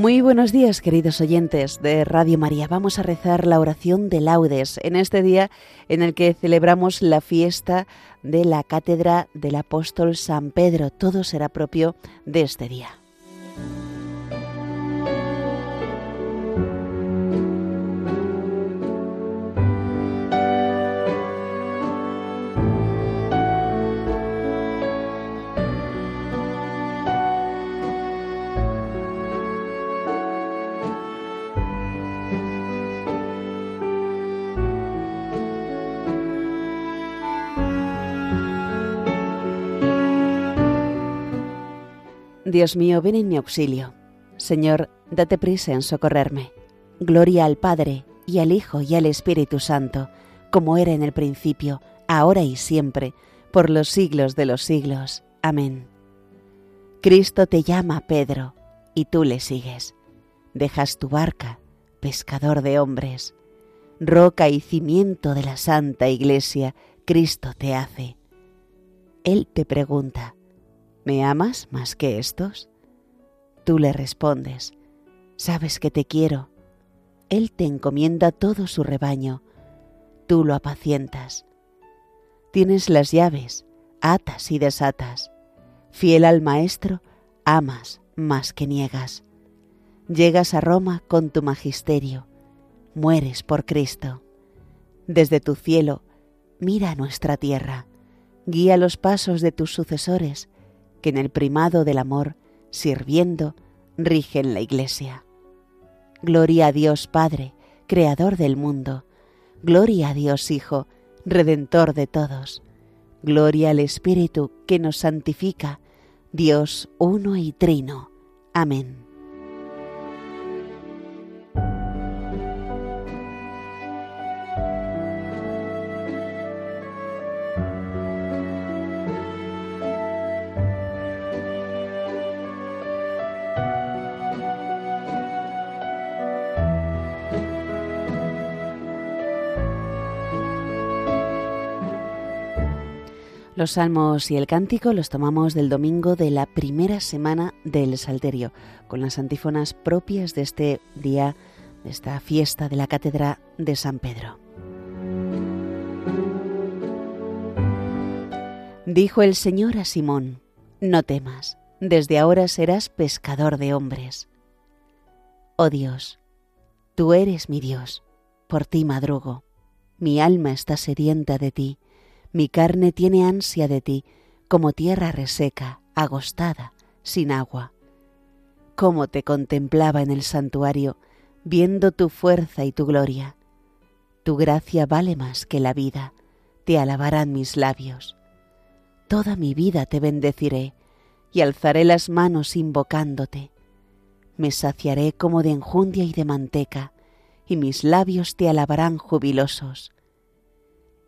Muy buenos días, queridos oyentes de Radio María. Vamos a rezar la oración de laudes en este día en el que celebramos la fiesta de la cátedra del apóstol San Pedro. Todo será propio de este día. Dios mío, ven en mi auxilio. Señor, date prisa en socorrerme. Gloria al Padre, y al Hijo, y al Espíritu Santo, como era en el principio, ahora y siempre, por los siglos de los siglos. Amén. Cristo te llama, Pedro, y tú le sigues. Dejas tu barca, pescador de hombres. Roca y cimiento de la Santa Iglesia, Cristo te hace. Él te pregunta, ¿Me amas más que estos? Tú le respondes, sabes que te quiero. Él te encomienda todo su rebaño, tú lo apacientas. Tienes las llaves, atas y desatas. Fiel al Maestro, amas más que niegas. Llegas a Roma con tu magisterio, mueres por Cristo. Desde tu cielo, mira nuestra tierra, guía los pasos de tus sucesores, que en el primado del amor, sirviendo, rigen la Iglesia. Gloria a Dios Padre, Creador del mundo. Gloria a Dios Hijo, Redentor de todos. Gloria al Espíritu que nos santifica, Dios uno y trino. Amén. Los salmos y el cántico los tomamos del domingo de la primera semana del Salterio, con las antífonas propias de este día, de esta fiesta de la Cátedra de San Pedro. Dijo el Señor a Simón, no temas, desde ahora serás pescador de hombres. Oh Dios, tú eres mi Dios, por ti madrugo, mi alma está sedienta de ti mi carne tiene ansia de ti, como tierra reseca, agostada, sin agua. Cómo te contemplaba en el santuario, viendo tu fuerza y tu gloria. Tu gracia vale más que la vida, te alabarán mis labios. Toda mi vida te bendeciré y alzaré las manos invocándote. Me saciaré como de enjundia y de manteca, y mis labios te alabarán jubilosos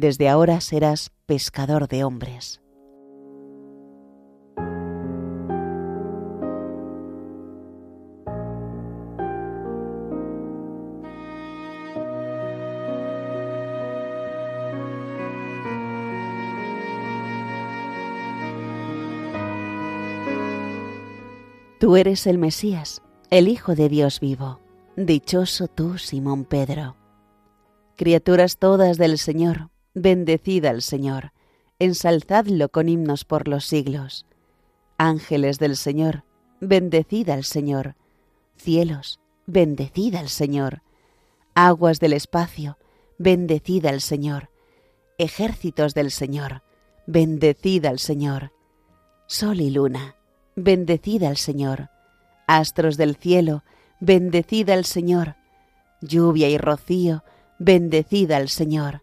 desde ahora serás pescador de hombres. Tú eres el Mesías, el Hijo de Dios vivo. Dichoso tú, Simón Pedro. Criaturas todas del Señor, Bendecid al Señor, ensalzadlo con himnos por los siglos. Ángeles del Señor, bendecid al Señor. Cielos, bendecid al Señor. Aguas del espacio, bendecid al Señor. Ejércitos del Señor, bendecid al Señor. Sol y luna, bendecid al Señor. Astros del cielo, bendecid al Señor. Lluvia y rocío, bendecid al Señor.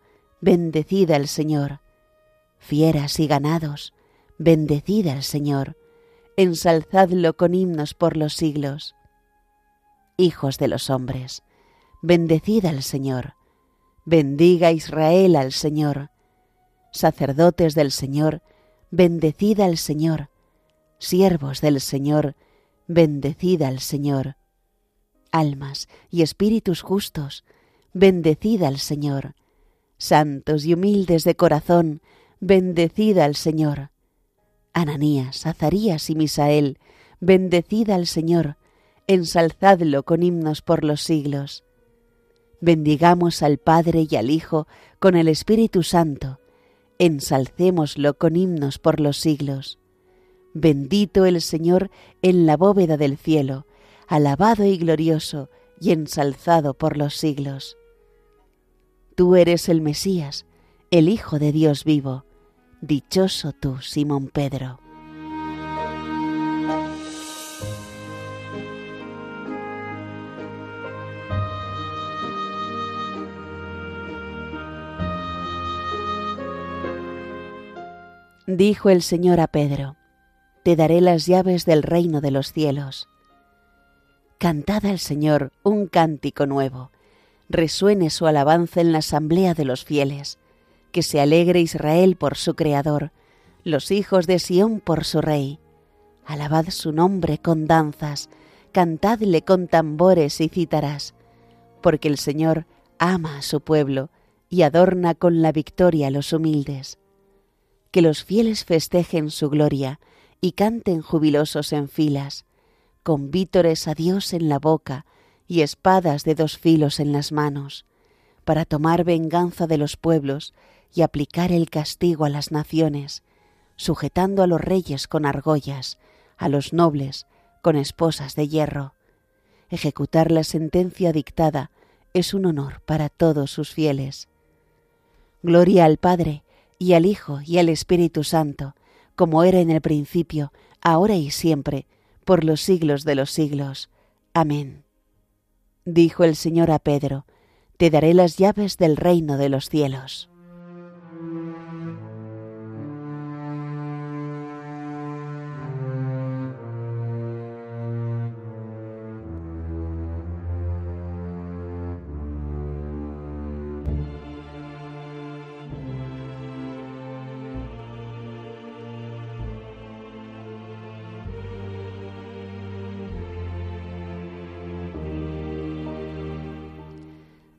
bendecid al Señor. Fieras y ganados, bendecid al Señor. Ensalzadlo con himnos por los siglos. Hijos de los hombres, bendecid al Señor. Bendiga Israel al Señor. Sacerdotes del Señor, bendecid al Señor. Siervos del Señor, bendecid al Señor. Almas y espíritus justos, bendecid al Señor. Santos y humildes de corazón, bendecid al Señor. Ananías, Azarías y Misael, bendecid al Señor, ensalzadlo con himnos por los siglos. Bendigamos al Padre y al Hijo con el Espíritu Santo, ensalcémoslo con himnos por los siglos. Bendito el Señor en la bóveda del cielo, alabado y glorioso y ensalzado por los siglos. Tú eres el Mesías, el Hijo de Dios vivo. Dichoso tú, Simón Pedro. Dijo el Señor a Pedro, Te daré las llaves del reino de los cielos. Cantad al Señor un cántico nuevo, resuene su alabanza en la asamblea de los fieles, que se alegre Israel por su Creador, los hijos de Sión por su Rey. Alabad su nombre con danzas, cantadle con tambores y cítaras, porque el Señor ama a su pueblo y adorna con la victoria a los humildes. Que los fieles festejen su gloria y canten jubilosos en filas, con vítores a Dios en la boca y espadas de dos filos en las manos, para tomar venganza de los pueblos y aplicar el castigo a las naciones, sujetando a los reyes con argollas, a los nobles con esposas de hierro. Ejecutar la sentencia dictada es un honor para todos sus fieles. Gloria al Padre, y al Hijo y al Espíritu Santo, como era en el principio, ahora y siempre, por los siglos de los siglos. Amén. Dijo el Señor a Pedro, Te daré las llaves del reino de los cielos.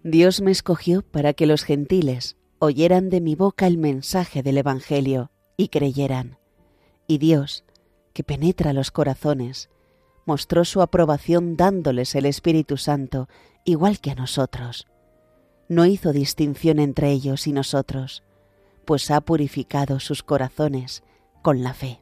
Dios me escogió para que los gentiles oyeran de mi boca el mensaje del Evangelio y creyeran. Y Dios, que penetra los corazones, mostró su aprobación dándoles el Espíritu Santo, igual que a nosotros. No hizo distinción entre ellos y nosotros, pues ha purificado sus corazones con la fe.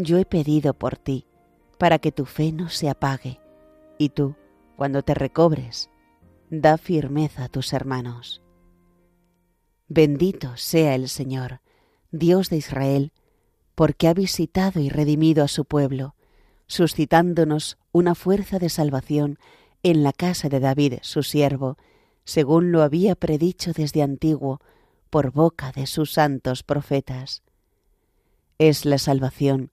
Yo he pedido por ti, para que tu fe no se apague, y tú, cuando te recobres, da firmeza a tus hermanos. Bendito sea el Señor, Dios de Israel, porque ha visitado y redimido a su pueblo, suscitándonos una fuerza de salvación en la casa de David, su siervo, según lo había predicho desde antiguo por boca de sus santos profetas. Es la salvación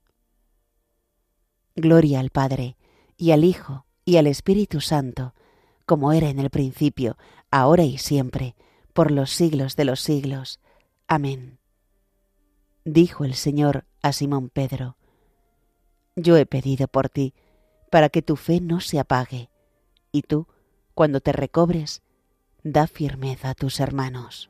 Gloria al Padre, y al Hijo, y al Espíritu Santo, como era en el principio, ahora y siempre, por los siglos de los siglos. Amén. Dijo el Señor a Simón Pedro, Yo he pedido por ti, para que tu fe no se apague, y tú, cuando te recobres, da firmeza a tus hermanos.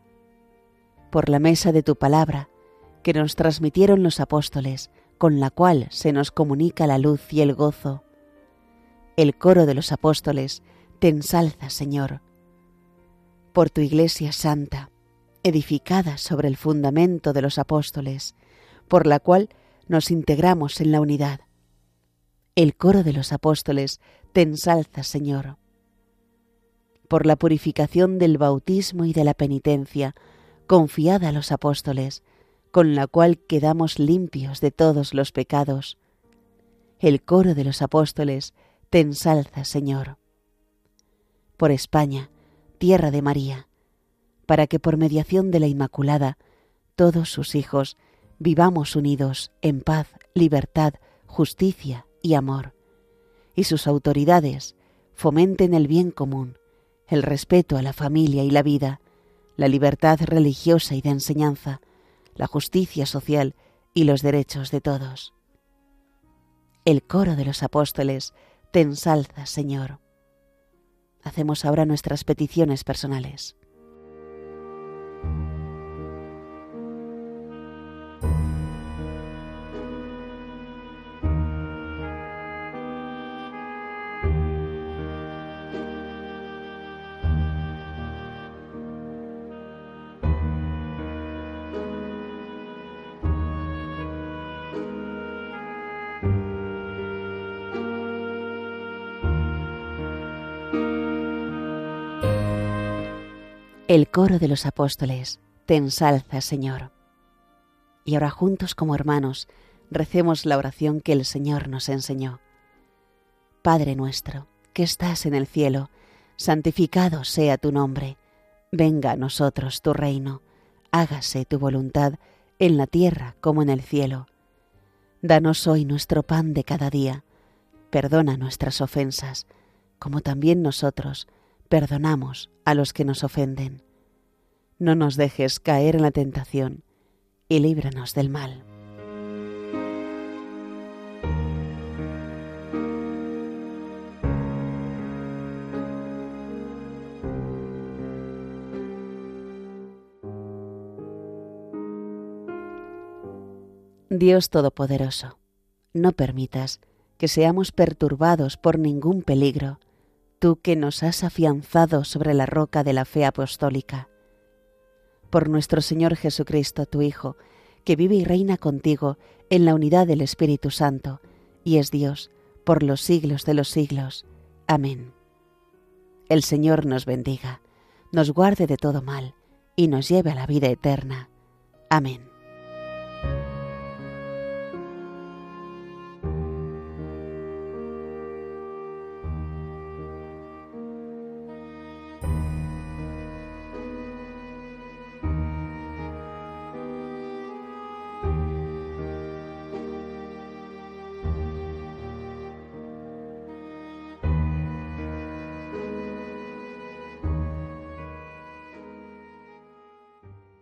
por la mesa de tu palabra, que nos transmitieron los apóstoles, con la cual se nos comunica la luz y el gozo. El coro de los apóstoles te ensalza, Señor, por tu Iglesia Santa, edificada sobre el fundamento de los apóstoles, por la cual nos integramos en la unidad. El coro de los apóstoles te ensalza, Señor, por la purificación del bautismo y de la penitencia, confiada a los apóstoles, con la cual quedamos limpios de todos los pecados. El coro de los apóstoles te ensalza, Señor. Por España, tierra de María, para que por mediación de la Inmaculada, todos sus hijos vivamos unidos en paz, libertad, justicia y amor, y sus autoridades fomenten el bien común, el respeto a la familia y la vida, la libertad religiosa y de enseñanza, la justicia social y los derechos de todos. El coro de los apóstoles te ensalza, Señor. Hacemos ahora nuestras peticiones personales. El coro de los apóstoles te ensalza, Señor. Y ahora juntos como hermanos recemos la oración que el Señor nos enseñó. Padre nuestro, que estás en el cielo, santificado sea tu nombre. Venga a nosotros tu reino. Hágase tu voluntad en la tierra como en el cielo. Danos hoy nuestro pan de cada día. Perdona nuestras ofensas, como también nosotros perdonamos a los que nos ofenden. No nos dejes caer en la tentación y líbranos del mal. Dios Todopoderoso, no permitas que seamos perturbados por ningún peligro, tú que nos has afianzado sobre la roca de la fe apostólica. Por nuestro Señor Jesucristo, tu Hijo, que vive y reina contigo en la unidad del Espíritu Santo, y es Dios por los siglos de los siglos. Amén. El Señor nos bendiga, nos guarde de todo mal, y nos lleve a la vida eterna. Amén.